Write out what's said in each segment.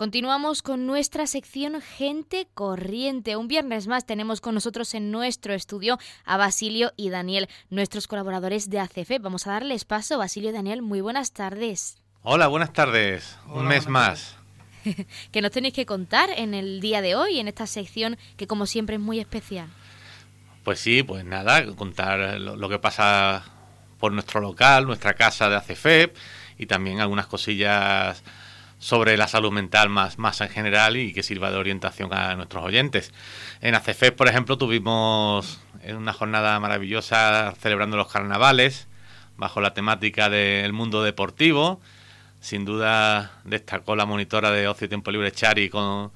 Continuamos con nuestra sección Gente Corriente. Un viernes más tenemos con nosotros en nuestro estudio a Basilio y Daniel, nuestros colaboradores de ACF. Vamos a darles paso. Basilio y Daniel, muy buenas tardes. Hola, buenas tardes. Un mes más. ¿Qué nos tenéis que contar en el día de hoy, en esta sección que como siempre es muy especial? Pues sí, pues nada, contar lo, que pasa por nuestro local, nuestra casa de ACF y también algunas cosillas sobre la salud mental más, más en general y que sirva de orientación a nuestros oyentes. En ACFES, por ejemplo, tuvimos una jornada maravillosa celebrando los carnavales bajo la temática del mundo deportivo. Sin duda destacó la monitora de Ocio y Tiempo Libre Chari con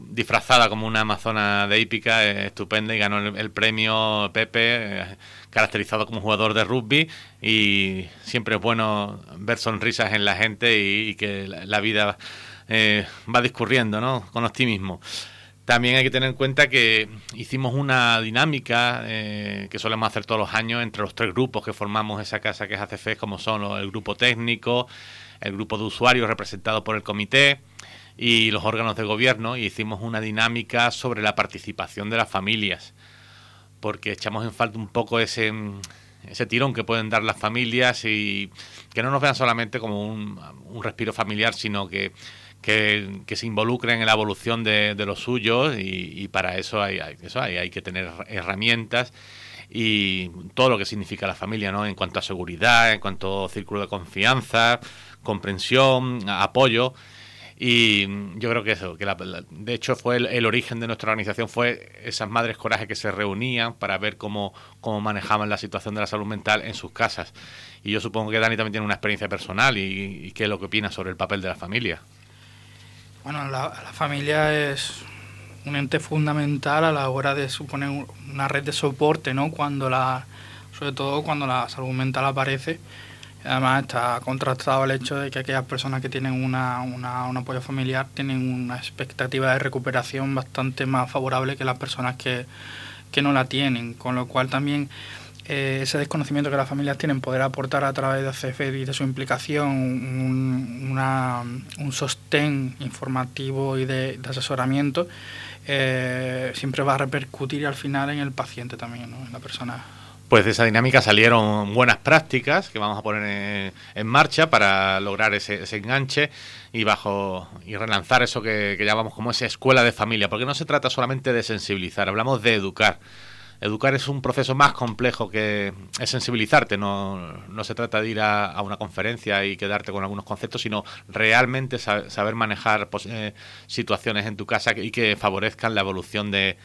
disfrazada como una amazona de hípica, eh, estupenda, y ganó el, premio Pepe, eh, caracterizado como jugador de rugby, y siempre es bueno ver sonrisas en la gente y, que la, vida eh, va discurriendo ¿no? con optimismo. También hay que tener en cuenta que hicimos una dinámica que solemos hacer todos los años entre los tres grupos que formamos esa casa que es ACFES, como son el grupo técnico, el grupo de usuarios representado por el comité, y los órganos de gobierno y hicimos una dinámica sobre la participación de las familias, porque echamos en falta un poco ese, ese tirón que pueden dar las familias y que no nos vean solamente como un, un respiro familiar, sino que, que, se involucren en la evolución de, de los suyos y, para eso hay, eso hay, hay que tener herramientas y todo lo que significa la familia, ¿no? En cuanto a seguridad, en cuanto a círculo de confianza, comprensión, apoyo. Y yo creo que eso, que de hecho fue el, origen de nuestra organización, fue esas madres coraje que se reunían para ver cómo, cómo manejaban la situación de la salud mental en sus casas. Y yo supongo que Dani también tiene una experiencia personal y, qué es lo que opina sobre el papel de la familia. Bueno, la, familia es un ente fundamental a la hora de suponer una red de soporte, ¿no? Cuando la, sobre todo cuando la salud mental aparece Además está contrastado el hecho de que aquellas personas que tienen una, un apoyo familiar tienen una expectativa de recuperación bastante más favorable que las personas que, no la tienen, con lo cual también eh, ese desconocimiento que las familias tienen poder aportar a través de CF y de su implicación un, un sostén informativo y de, asesoramiento eh, siempre va a repercutir al final en el paciente también, en la persona pues de esa dinámica salieron buenas prácticas que vamos a poner en, marcha para lograr ese, enganche y bajo y relanzar eso que, llamamos como esa escuela de familia, porque no se trata solamente de sensibilizar, hablamos de educar. Educar es un proceso más complejo que es sensibilizarte, no, no se trata de ir a, una conferencia y quedarte con algunos conceptos, sino realmente saber manejar pues, eh, situaciones en tu casa y que favorezcan la evolución de,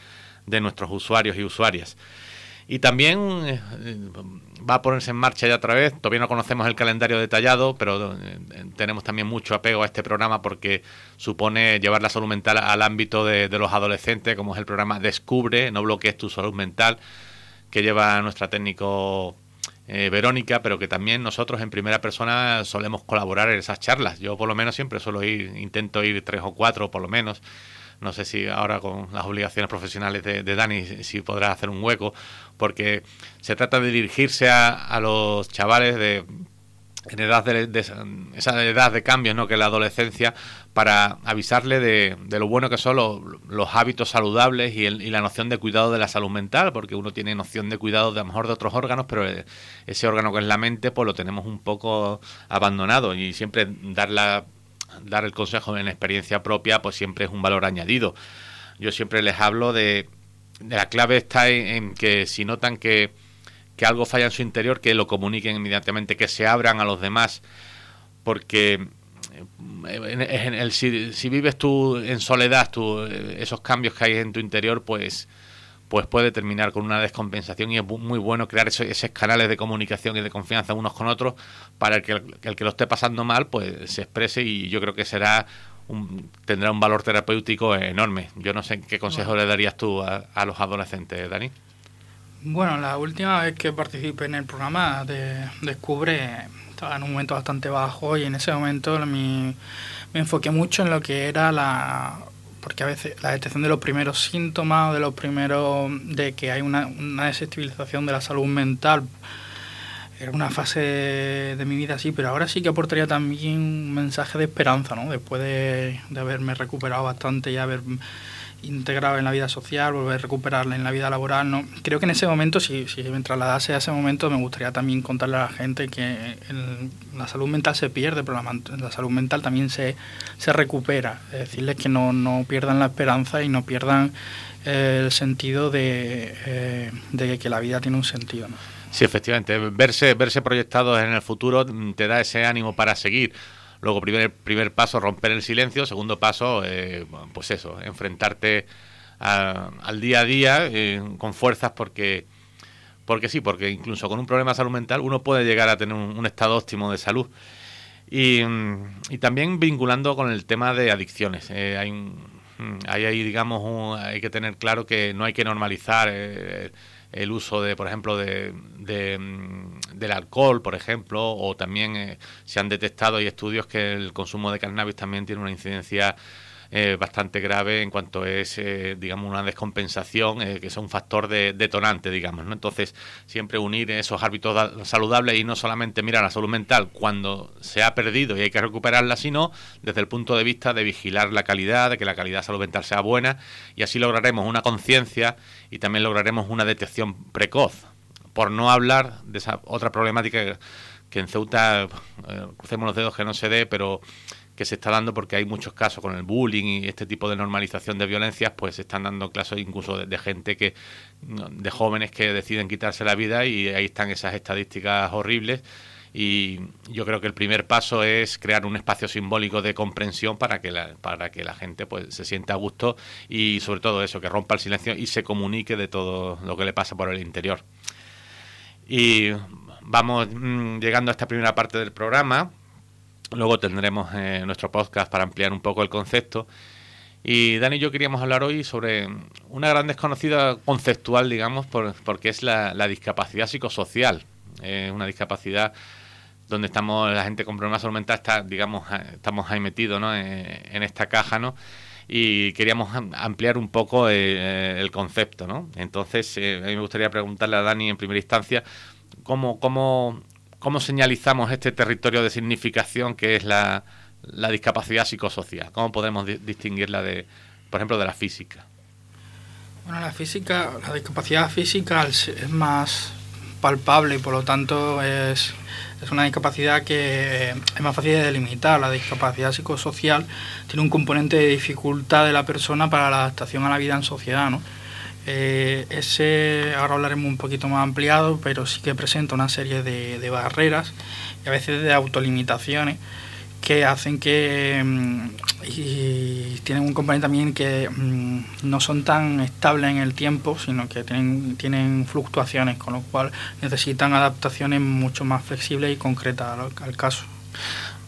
de nuestros usuarios y usuarias. Y también eh, va a ponerse en marcha ya otra vez. Todavía no conocemos el calendario detallado, pero eh, tenemos también mucho apego a este programa porque supone llevar la salud mental al ámbito de, los adolescentes, como es el programa Descubre, no bloquees tu salud mental, que lleva nuestra técnico eh, Verónica, pero que también nosotros en primera persona solemos colaborar en esas charlas. Yo por lo menos siempre suelo ir, intento ir tres o cuatro por lo menos no sé si ahora con las obligaciones profesionales de, Dani si podrá hacer un hueco, porque se trata de dirigirse a, los chavales de en edad de, esa edad de cambios ¿no? que es la adolescencia para avisarle de, lo bueno que son los, hábitos saludables y, la noción de cuidado de la salud mental porque uno tiene noción de cuidado de a lo mejor de otros órganos pero ese órgano que es la mente pues lo tenemos un poco abandonado y siempre dar la dar el consejo en experiencia propia, pues siempre es un valor añadido. Yo siempre les hablo de, la clave está en, que si notan que, que, algo falla en su interior, que lo comuniquen inmediatamente, que se abran a los demás, porque en, el, si, si, vives tú en soledad, tú, esos cambios que hay en tu interior, pues pues puede terminar con una descompensación y es muy bueno crear esos, canales de comunicación y de confianza unos con otros para que el, que lo esté pasando mal pues se exprese y yo creo que será un, tendrá un valor terapéutico enorme. Yo no sé qué consejo le darías tú a, los adolescentes, Dani. Bueno, la última vez que participé en el programa de Descubre estaba en un momento bastante bajo y en ese momento me enfoqué mucho en lo que era la porque a veces la detección de los primeros síntomas de los primeros de que hay una, una desestabilización de la salud mental era una fase de mi vida así, pero ahora sí que aportaría también un mensaje de esperanza, ¿no? Después de, de haberme recuperado bastante y haber integrado en la vida social, volver a recuperarla en la vida laboral. ¿no? Creo que en ese momento, si, si me trasladase a ese momento, me gustaría también contarle a la gente que la salud mental se pierde, pero la, salud mental también se, se recupera. decirles que no, no pierdan la esperanza y no pierdan eh, el sentido de, eh, de, que la vida tiene un sentido. Sí, efectivamente. Verse, verse proyectados en el futuro te da ese ánimo para seguir. Luego, primer, primer paso, romper el silencio. Segundo paso, eh, pues eso, enfrentarte al día a día eh, con fuerzas porque, porque sí, porque incluso con un problema de salud mental uno puede llegar a tener un, estado óptimo de salud. Y, y, también vinculando con el tema de adicciones. Eh, hay, hay digamos, hay que tener claro que no hay que normalizar el uso de, por ejemplo, de, mm, del alcohol, por ejemplo, o también eh, se han detectado y estudios que el consumo de cannabis también tiene una incidencia eh, bastante grave en cuanto es, eh, digamos, una descompensación, eh, que es un factor de, detonante, digamos, ¿no? Entonces, siempre unir esos hábitos saludables y no solamente mirar la salud mental cuando se ha perdido y hay que recuperarla, sino desde el punto de vista de vigilar la calidad, de que la calidad de salud mental sea buena y así lograremos una conciencia y también lograremos una detección precoz, por no hablar de esa otra problemática que en Ceuta, crucemos los dedos que no se dé, pero que se está dando porque hay muchos casos con el bullying y este tipo de normalización de violencias, pues se están dando casos incluso de, gente que, de jóvenes que deciden quitarse la vida y ahí están esas estadísticas horribles. Y yo creo que el primer paso es crear un espacio simbólico de comprensión para que la, para que la gente pues se sienta a gusto y sobre todo eso, que rompa el silencio y se comunique de todo lo que le pasa por el interior. Y vamos mm, llegando a esta primera parte del programa Luego tendremos eh, nuestro podcast para ampliar un poco el concepto. Y Dani y yo queríamos hablar hoy sobre una gran desconocida conceptual, digamos, por, porque es la, discapacidad psicosocial. Es una discapacidad donde estamos, la gente con problemas salud mental está, digamos, estamos ahí metidos ¿no? Eh, en, esta caja, ¿no? Y queríamos ampliar un poco eh, el concepto, ¿no? Entonces, a mí me gustaría preguntarle a Dani en primera instancia cómo, cómo ¿Cómo señalizamos este territorio de significación que es la, discapacidad psicosocial? ¿Cómo podemos distinguirla de, por ejemplo, de la física? Bueno, la física, la discapacidad física es más palpable y por lo tanto es, es una discapacidad que es más fácil de delimitar. La discapacidad psicosocial tiene un componente de dificultad de la persona para la adaptación a la vida en sociedad, ¿no? Eh, ese, ahora hablaremos un poquito más ampliado, pero sí que presenta una serie de, barreras y a veces de autolimitaciones que hacen que mm, tienen un componente también que mm, no son tan estables en el tiempo, sino que tienen, tienen fluctuaciones, con lo cual necesitan adaptaciones mucho más flexibles y concretas al caso.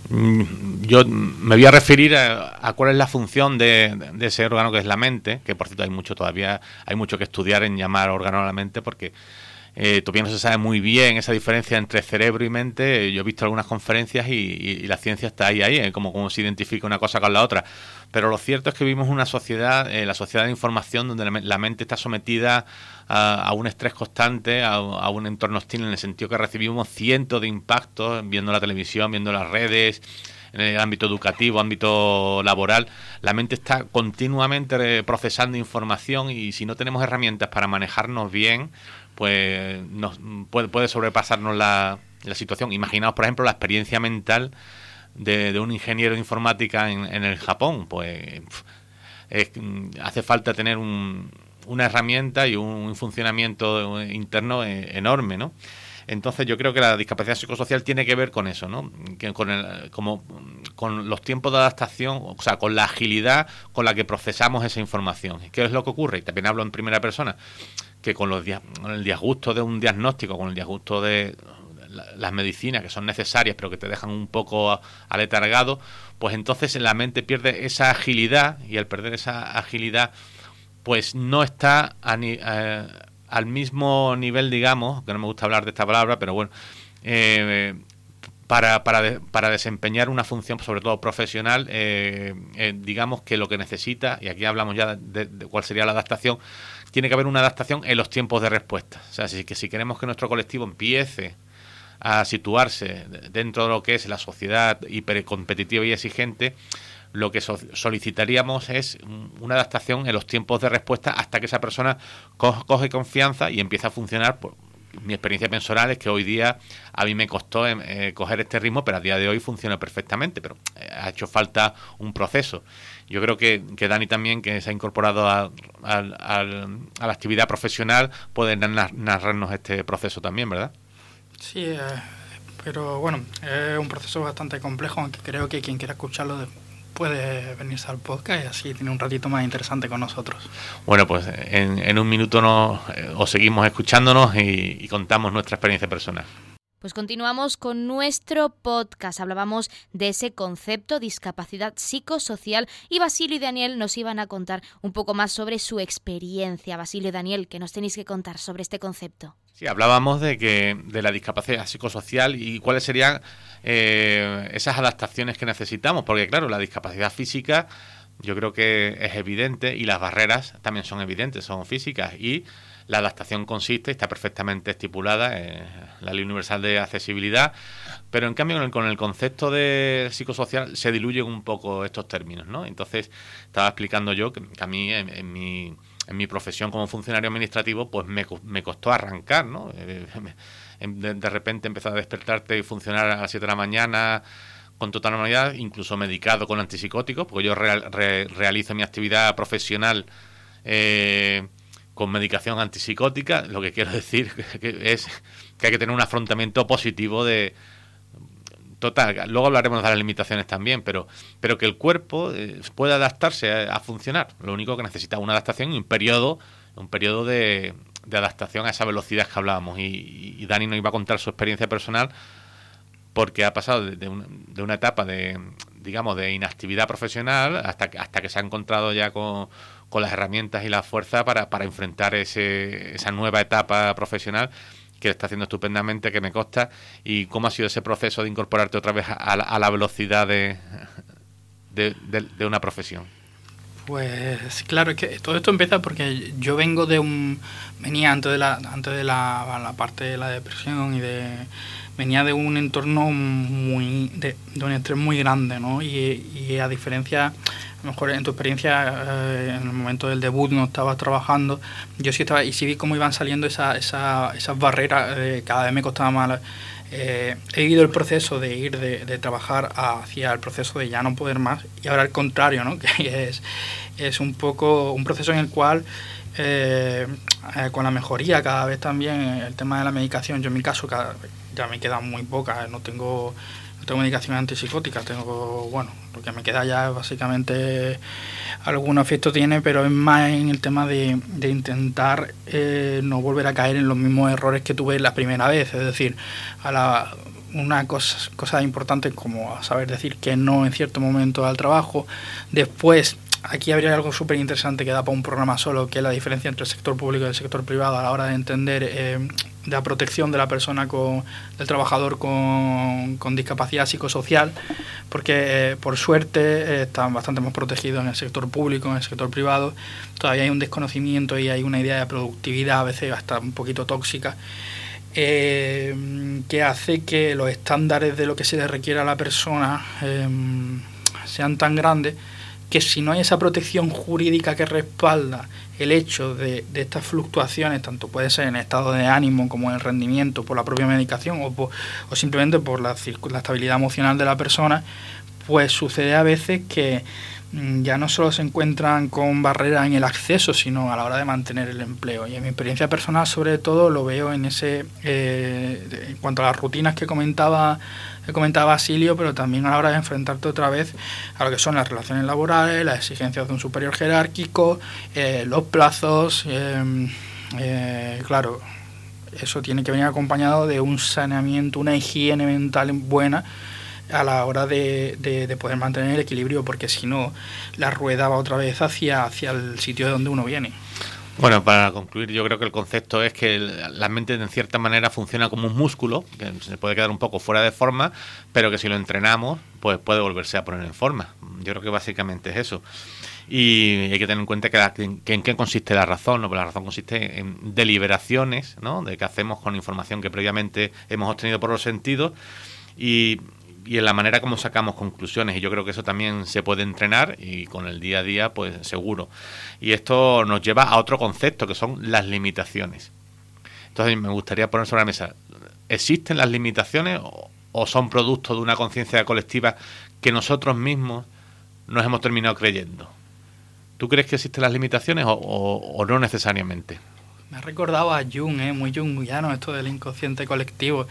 Mm, yo me voy a referir a, cuál es la función de, ese órgano que es la mente, que por cierto hay mucho todavía, hay mucho que estudiar en llamar órgano a la mente porque eh, todavía no se sabe muy bien esa diferencia entre cerebro y mente. Yo he visto algunas conferencias y, la ciencia está ahí, ahí, eh, como cómo se identifica una cosa con la otra. Pero lo cierto es que vivimos una sociedad, eh, la sociedad de información, donde la, mente está sometida a, un estrés constante, a, un entorno hostil, en el sentido que recibimos cientos de impactos viendo la televisión, viendo las redes, en el ámbito educativo, ámbito laboral, la mente está continuamente procesando información y si no tenemos herramientas para manejarnos bien, pues nos, puede, puede sobrepasarnos la, la situación. Imaginaos, por ejemplo, la experiencia mental de, un ingeniero de informática en, en el Japón. Pues hace falta tener un, una herramienta y un, funcionamiento interno eh, enorme, ¿no? Entonces yo creo que la discapacidad psicosocial tiene que ver con eso, ¿no? Que con, el, como, con los tiempos de adaptación, o sea, con la agilidad con la que procesamos esa información. ¿Qué es lo que ocurre? Y también hablo en primera persona que con, los con el disgusto de un diagnóstico, con el disgusto de las medicinas que son necesarias pero que te dejan un poco aletargado, pues entonces la mente pierde esa agilidad y al perder esa agilidad pues no está eh, al mismo nivel, digamos, que no me gusta hablar de esta palabra, pero bueno, eh, para, para, para, desempeñar una función, sobre todo profesional, eh, digamos que lo que necesita, y aquí hablamos ya de, cuál sería la adaptación, tiene que haber una adaptación en los tiempos de respuesta. O sea, si, que si queremos que nuestro colectivo empiece a situarse dentro de lo que es la sociedad hipercompetitiva y exigente, lo que solicitaríamos es una adaptación en los tiempos de respuesta hasta que esa persona coge confianza y empieza a funcionar. mi experiencia personal es que hoy día a mí me costó em, eh, coger este ritmo, pero a día de hoy funciona perfectamente, pero eh, ha hecho falta un proceso. Yo creo que, que Dani también, que se ha incorporado a, la actividad profesional, puede narrarnos este proceso también, ¿verdad? Sí, eh, pero bueno, es un proceso bastante complejo, aunque creo que quien quiera escucharlo puede venirse al podcast y así tiene un ratito más interesante con nosotros. Bueno, pues en, un minuto nos, eh, os seguimos escuchándonos y, y contamos nuestra experiencia personal. Pues continuamos con nuestro podcast. Hablábamos de ese concepto, discapacidad psicosocial, y Basilio y Daniel nos iban a contar un poco más sobre su experiencia. Basilio y Daniel, ¿qué nos tenéis que contar sobre este concepto? Sí, hablábamos de que de la discapacidad psicosocial y cuáles serían eh, esas adaptaciones que necesitamos, porque claro, la discapacidad física yo creo que es evidente y las barreras también son evidentes, son físicas y la adaptación consiste, está perfectamente estipulada en la Ley Universal de Accesibilidad, pero en cambio con el, concepto de psicosocial se diluyen un poco estos términos, ¿no? Entonces, estaba explicando yo que, a mí en mi en mi profesión como funcionario administrativo, pues me, me costó arrancar, ¿no? Eh, de, repente empezar a despertarte y funcionar a las 7 de la mañana con total normalidad, incluso medicado con antipsicóticos, porque yo realizo mi actividad profesional eh, con medicación antipsicótica, lo que quiero decir es que hay que tener un afrontamiento positivo de, total, luego hablaremos de las limitaciones también, pero, pero que el cuerpo eh, pueda adaptarse a, funcionar. Lo único que necesita es una adaptación y un periodo, un periodo de, adaptación a esa velocidad que hablábamos. Y, Dani nos iba a contar su experiencia personal porque ha pasado de, una etapa de, digamos, de inactividad profesional hasta que, hasta que se ha encontrado ya con, con las herramientas y la fuerza para, para enfrentar ese, esa nueva etapa profesional que está haciendo estupendamente, que me consta, y cómo ha sido ese proceso de incorporarte otra vez a, la, velocidad de, de, una profesión. Pues claro, es que todo esto empieza porque yo vengo de un... venía antes de la, antes de la, la parte de la depresión y de... venía de un entorno muy... de, un estrés muy grande, ¿no? Y a diferencia mejor en tu experiencia, eh, en el momento del debut no estabas trabajando, yo sí estaba, y sí vi cómo iban saliendo esa, esa, esas barreras, eh, cada vez me costaba más. Eh, he vivido el proceso de ir de, de, trabajar hacia el proceso de ya no poder más, y ahora al contrario, ¿no? que es, es un poco un proceso en el cual con la mejoría cada vez también el tema de la medicación, yo en mi caso ya me queda muy poca, no tengo tengo medicación antipsicótica, tengo, bueno, lo que me queda ya básicamente algún efecto tiene, pero es más en el tema de, de intentar eh, no volver a caer en los mismos errores que tuve la primera vez, es decir, a la, una cosa, cosa importante como saber decir que no en cierto momento al trabajo, después aquí habría algo súper interesante que da para un programa solo, que es la diferencia entre el sector público y el sector privado a la hora de entender eh, la protección de la persona, con, del trabajador con, discapacidad psicosocial, porque eh, por suerte eh, están bastante más protegidos en el sector público, en el sector privado. Todavía hay un desconocimiento y hay una idea de productividad a veces hasta un poquito tóxica. que hace que los estándares de lo que se le requiere a la persona sean tan grandes que si no hay esa protección jurídica que respalda el hecho de, estas fluctuaciones, tanto puede ser en estado de ánimo como en rendimiento por la propia medicación o, o simplemente por la, la, estabilidad emocional de la persona, pues sucede a veces que ya no solo se encuentran con barreras en el acceso, sino a la hora de mantener el empleo. Y en mi experiencia personal, sobre todo, lo veo en ese, eh, en cuanto a las rutinas que comentaba que comentaba Basilio, pero también a la hora de enfrentarte otra vez a lo que son las relaciones laborales, las exigencias de un superior jerárquico, eh, los plazos, eh, eh, claro, eso tiene que venir acompañado de un saneamiento, una higiene mental buena a la hora de, de, poder mantener el equilibrio, porque si no, la rueda va otra vez hacia, hacia el sitio de donde uno viene. Bueno, para concluir, yo creo que el concepto es que la mente en cierta manera funciona como un músculo, que se puede quedar un poco fuera de forma, pero que si lo entrenamos, pues puede volverse a poner en forma. Yo creo que básicamente es eso. Y hay que tener en cuenta que, en qué consiste la razón, ¿no? Pues la razón consiste en deliberaciones, ¿no? De qué hacemos con información que previamente hemos obtenido por los sentidos y, y en la manera como sacamos conclusiones. Y yo creo que eso también se puede entrenar y con el día a día, pues seguro. Y esto nos lleva a otro concepto que son las limitaciones. Entonces me gustaría poner sobre la mesa, ¿existen las limitaciones o son producto de una conciencia colectiva que nosotros mismos nos hemos terminado creyendo? ¿Tú crees que existen las limitaciones o, no necesariamente? Me ha recordado a Jung, ¿eh? muy jungiano esto del inconsciente colectivo.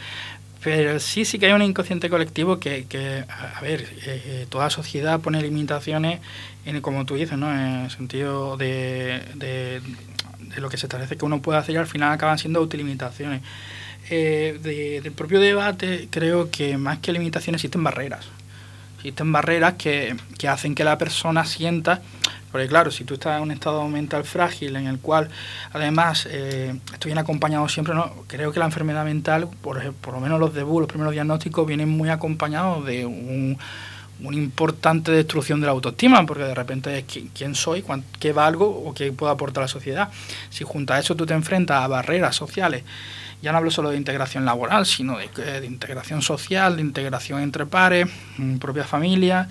Pero sí, sí que hay un inconsciente colectivo que, que a ver, eh, eh, toda sociedad pone limitaciones, en, como tú dices, ¿no? en el sentido de, de, lo que se establece que uno puede hacer y al final acaban siendo autolimitaciones. Eh, del propio debate creo que más que limitaciones existen barreras. Existen barreras que, que hacen que la persona sienta porque claro, si tú estás en un estado mental frágil en el cual además eh, estoy bien acompañado siempre, ¿no? creo que la enfermedad mental, por, por lo menos los debuts, los primeros diagnósticos, vienen muy acompañados de un, una importante destrucción de la autoestima, porque de repente es quién soy, qué valgo o qué puedo aportar a la sociedad. Si junto a eso tú te enfrentas a barreras sociales, ya no hablo solo de integración laboral, sino de, de integración social, de integración entre pares, propia familia,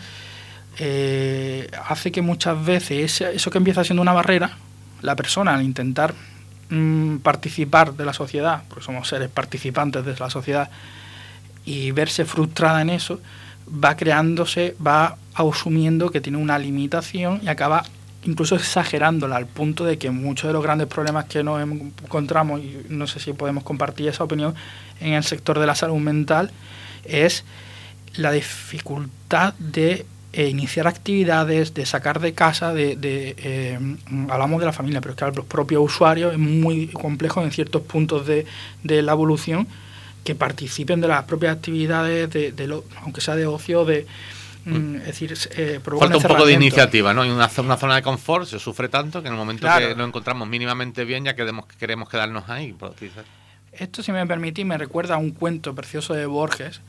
eh, hace que muchas veces eso que empieza siendo una barrera, la persona al intentar mm, participar de la sociedad, porque somos seres participantes de la sociedad, y verse frustrada en eso, va creándose, va asumiendo que tiene una limitación y acaba incluso exagerándola al punto de que muchos de los grandes problemas que nos encontramos, y no sé si podemos compartir esa opinión, en el sector de la salud mental, es la dificultad de eh, iniciar actividades, de sacar de casa, de, eh, hablamos de la familia, pero es que los propios usuarios es muy complejo en ciertos puntos de, la evolución que participen de las propias actividades, de, lo, aunque sea de ocio, de, mm, es decir, eh, falta un poco de iniciativa, ¿no? Hay una, una, zona de confort, se sufre tanto que en el momento que lo encontramos mínimamente bien ya queremos, queremos quedarnos ahí. Esto, si me permitís, me recuerda a un cuento precioso de Borges,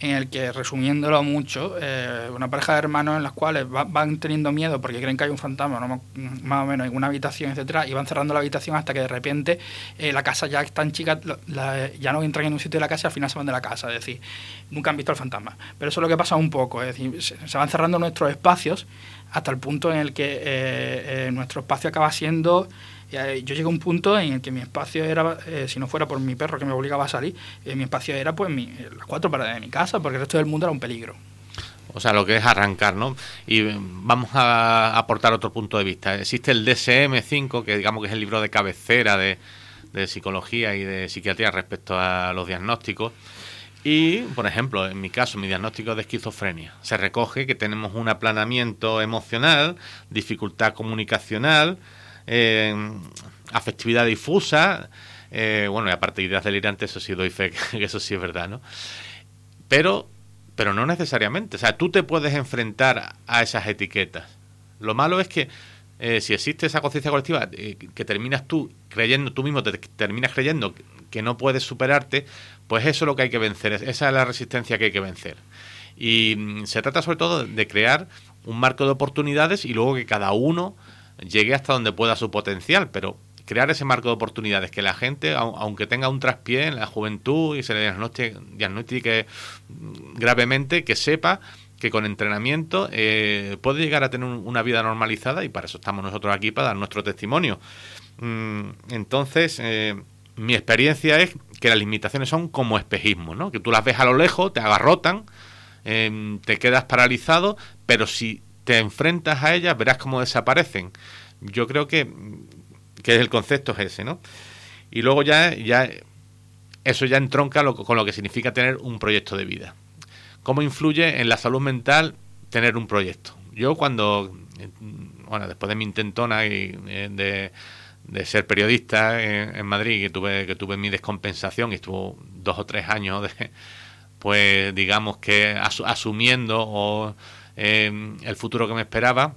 en el que, resumiéndolo mucho, eh, una pareja de hermanos en las cuales van teniendo miedo porque creen que hay un fantasma, más o menos en una habitación, etcétera, y van cerrando la habitación hasta que de repente eh, la casa ya es tan chica, ya no entran en un sitio de la casa y al final se van de la casa, es decir, nunca han visto al fantasma. Pero eso es lo que pasa un poco, es decir, se, van cerrando nuestros espacios hasta el punto en el que eh, nuestro espacio acaba siendo yo llegué a un punto en el que mi espacio era, eh, si no fuera por mi perro que me obligaba a salir, eh, mi espacio era pues mi, las cuatro paredes de mi casa, porque el resto del mundo era un peligro. O sea, lo que es arrancar, ¿no? Y vamos a aportar otro punto de vista. Existe el DSM-5, que digamos que es el libro de cabecera de, de psicología y de psiquiatría respecto a los diagnósticos. Y, por ejemplo, en mi caso, mi diagnóstico de esquizofrenia, se recoge que tenemos un aplanamiento emocional, dificultad comunicacional, eh, afectividad difusa, eh, bueno, y aparte de ideas delirantes, eso sí doy fe, que eso sí es verdad, ¿no? Pero, pero no necesariamente, o sea, tú te puedes enfrentar a esas etiquetas. Lo malo es que eh, si existe esa conciencia colectiva que terminas tú creyendo, tú mismo te terminas creyendo que no puedes superarte, pues eso es lo que hay que vencer, esa es la resistencia que hay que vencer. Y mm, se trata sobre todo de crear un marco de oportunidades y luego que cada uno llegue hasta donde pueda su potencial, pero crear ese marco de oportunidades, que la gente, aunque tenga un traspié en la juventud y se le diagnostique, gravemente, que sepa que con entrenamiento eh, puede llegar a tener una vida normalizada y para eso estamos nosotros aquí, para dar nuestro testimonio. Mm, entonces, eh, mi experiencia es que las limitaciones son como espejismo, ¿no? que tú las ves a lo lejos, te agarrotan, em, te quedas paralizado, pero si te enfrentas a ellas, verás cómo desaparecen. Yo creo que, que el concepto es ese, ¿no? Y luego ya, ya eso ya entronca con lo que significa tener un proyecto de vida. ¿Cómo influye en la salud mental tener un proyecto? Yo cuando, bueno, después de mi intentona eh, de, de ser periodista en, Madrid, que tuve, que tuve mi descompensación y estuvo dos o tres años, de, pues digamos que asumiendo o el futuro que me esperaba,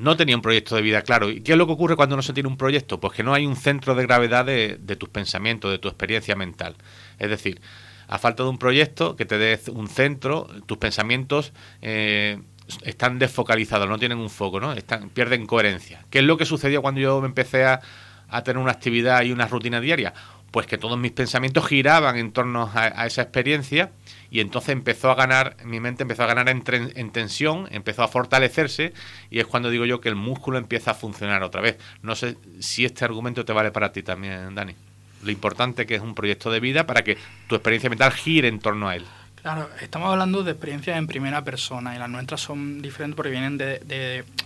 no tenía un proyecto de vida claro. ¿Y qué es lo que ocurre cuando no se tiene un proyecto? Pues que no hay un centro de gravedad de, tus pensamientos, de tu experiencia mental. Es decir, a falta de un proyecto que te dé un centro, tus pensamientos eh, están desfocalizados, no tienen un foco, ¿no? Están, pierden coherencia. ¿Qué es lo que sucedió cuando yo me empecé a, a tener una actividad y una rutina diaria? Pues que todos mis pensamientos giraban en torno a, esa experiencia y entonces empezó a ganar, mi mente empezó a ganar en, en, tensión, empezó a fortalecerse y es cuando digo yo que el músculo empieza a funcionar otra vez. No sé si este argumento te vale para ti también, Dani. Lo importante que es un proyecto de vida para que tu experiencia mental gire en torno a él. Claro, estamos hablando de experiencias en primera persona y las nuestras son diferentes porque vienen de,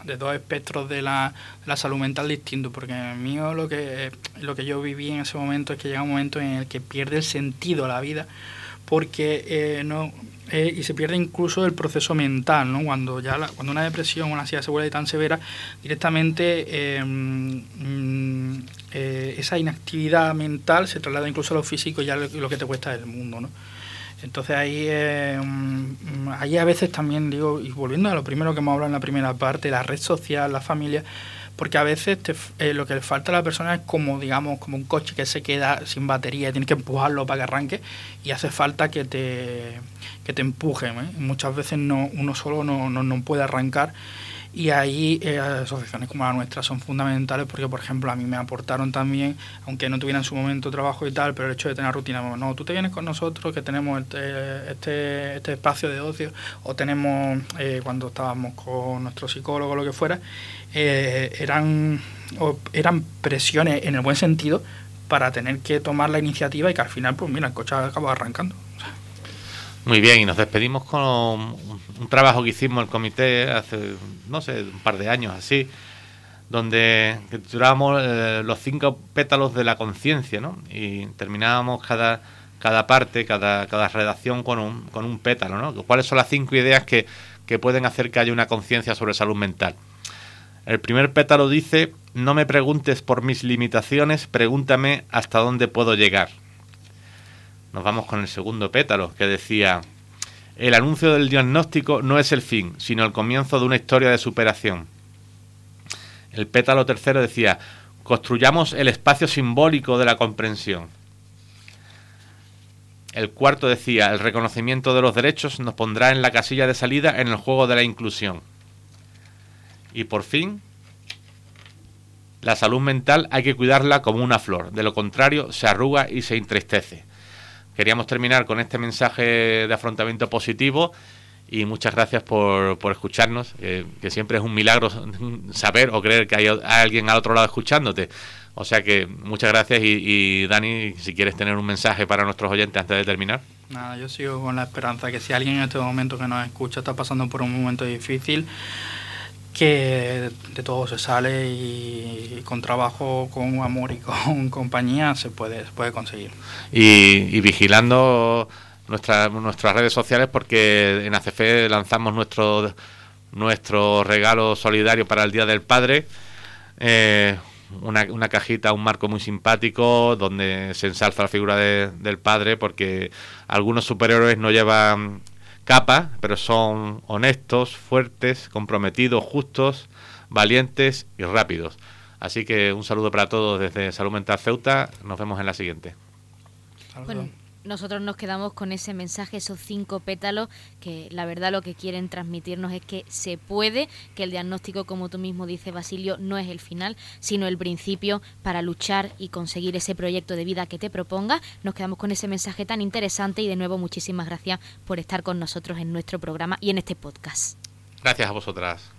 de, dos espectros de la, la, salud mental distintos. Porque mío lo que, lo que yo viví en ese momento es que llega un momento en el que pierde el sentido la vida porque eh, no eh, y se pierde incluso el proceso mental, ¿no? Cuando ya cuando una depresión, una ansiedad se vuelve tan severa, directamente em, mm, eh, esa inactividad mental se traslada incluso a lo físico y ya lo, lo que te cuesta es el mundo, ¿no? Entonces ahí, eh, mm, ahí a veces también digo, y volviendo a lo primero que hemos hablado en la primera parte, la red social, la familia, porque a veces eh, lo que le falta a la persona es como, digamos, como un coche que se queda sin batería y tienes que empujarlo para que arranque y hace falta que te, que te empujen. ¿eh? Muchas veces no, uno solo no, no, no puede arrancar y ahí eh, asociaciones como la nuestra son fundamentales porque, por ejemplo, a mí me aportaron también, aunque no tuviera en su momento trabajo y tal, pero el hecho de tener rutina, no, tú te vienes con nosotros que tenemos este, este, este espacio de ocio o tenemos, eh, cuando estábamos con nuestro psicólogo o lo que fuera, eh, eran, eran presiones en el buen sentido para tener que tomar la iniciativa y que al final, pues mira, el coche acaba arrancando. Muy bien, y nos despedimos con un, trabajo que hicimos el comité hace, no sé, un par de años así, donde titulábamos eh, los cinco pétalos de la conciencia, ¿no? Y terminábamos cada, cada parte, cada, cada redacción con un, con un pétalo, ¿no? ¿Cuáles son las cinco ideas que, que pueden hacer que haya una conciencia sobre salud mental? El primer pétalo dice, no me preguntes por mis limitaciones, pregúntame hasta dónde puedo llegar nos vamos con el segundo pétalo, que decía, el anuncio del diagnóstico no es el fin, sino el comienzo de una historia de superación. El pétalo tercero decía, construyamos el espacio simbólico de la comprensión. El cuarto decía, el reconocimiento de los derechos nos pondrá en la casilla de salida en el juego de la inclusión. Y por fin, la salud mental hay que cuidarla como una flor, de lo contrario se arruga y se entristece. Queríamos terminar con este mensaje de afrontamiento positivo y muchas gracias por, por escucharnos, que siempre es un milagro saber o creer que hay alguien al otro lado escuchándote. O sea que muchas gracias y, y, Dani, si quieres tener un mensaje para nuestros oyentes antes de terminar. Nada, yo sigo con la esperanza que si alguien en este momento que nos escucha está pasando por un momento difícil, que de todo se sale y, con trabajo, con amor y con compañía se puede, puede conseguir. Y, vigilando nuestras nuestras redes sociales porque en ACF lanzamos nuestro, nuestro regalo solidario para el Día del Padre. Eh, una, una, cajita, un marco muy simpático donde se ensalza la figura del padre porque algunos superhéroes no llevan capa, pero son honestos, fuertes, comprometidos, justos, valientes y rápidos. Así que un saludo para todos desde Salud Mental Ceuta. Nos vemos en la siguiente nosotros nos quedamos con ese mensaje, esos cinco pétalos, que la verdad lo que quieren transmitirnos es que se puede, que el diagnóstico, como tú mismo dices, Basilio, no es el final, sino el principio para luchar y conseguir ese proyecto de vida que te proponga. Nos quedamos con ese mensaje tan interesante y de nuevo muchísimas gracias por estar con nosotros en nuestro programa y en este podcast. Gracias a vosotras.